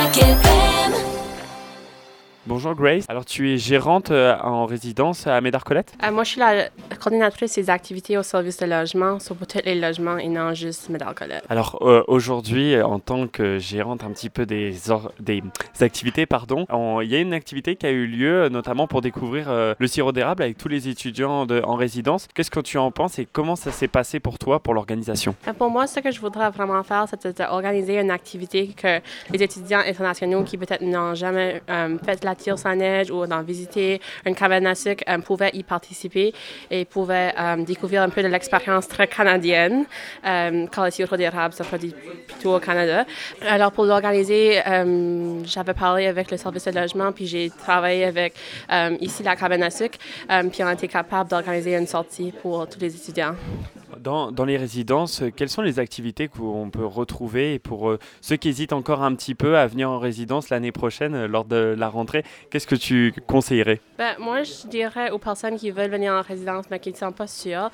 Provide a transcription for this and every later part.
I give bonjour Grace. Alors tu es gérante euh, en résidence à Médard-Colette? Euh, moi, je suis la coordinatrice des activités au service de logement, sur tous les logements et non juste Médard-Colette. Alors euh, aujourd'hui, en tant que gérante un petit peu des, or- des activités, pardon, on- il y a une activité qui a eu lieu notamment pour découvrir euh, le sirop d'érable avec tous les étudiants de- en résidence. Qu'est-ce que tu en penses et comment ça s'est passé pour toi pour l'organisation? Pour moi, ce que je voudrais vraiment faire, c'est d'organiser une activité que les étudiants internationaux qui peut-être n'ont jamais fait la tire sans neige ou d'en visiter une cabane à sucre euh, pouvaient y participer et pouvaient euh, découvrir un peu de l'expérience très canadienne euh, quand le sirop d'érable se produit plutôt au Canada. Alors pour l'organiser, euh, j'avais parlé avec le service de logement puis j'ai travaillé avec euh, ici la cabane à sucre euh, puis on a été capable d'organiser une sortie pour tous les étudiants. Dans, les résidences, euh, quelles sont les activités qu'on peut retrouver Et pour euh, ceux qui hésitent encore un petit peu à venir en résidence l'année prochaine, euh, lors de la rentrée, qu'est-ce que tu conseillerais? Ben, moi, je dirais aux personnes qui veulent venir en résidence mais qui ne sont pas sûres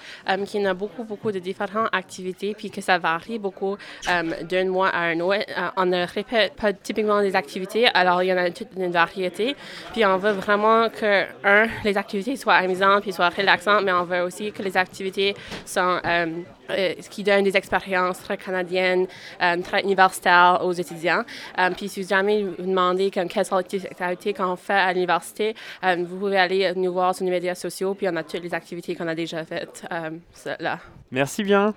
qu'il y a beaucoup, beaucoup de différentes activités puis que ça varie beaucoup d'un mois à un autre. On ne répète pas typiquement des activités, alors il y en a toute une variété. Puis on veut vraiment que, un, les activités soient amusantes puis soient relaxantes, mais on veut aussi que les activités sont... euh, euh, qui donnent des expériences très canadiennes, euh, très universitaires aux étudiants. Puis si jamais vous demandez comme, quelles sont les activités qu'on fait à l'université, vous pouvez aller nous voir sur les médias sociaux, puis on a toutes les activités qu'on a déjà faites là. Merci bien.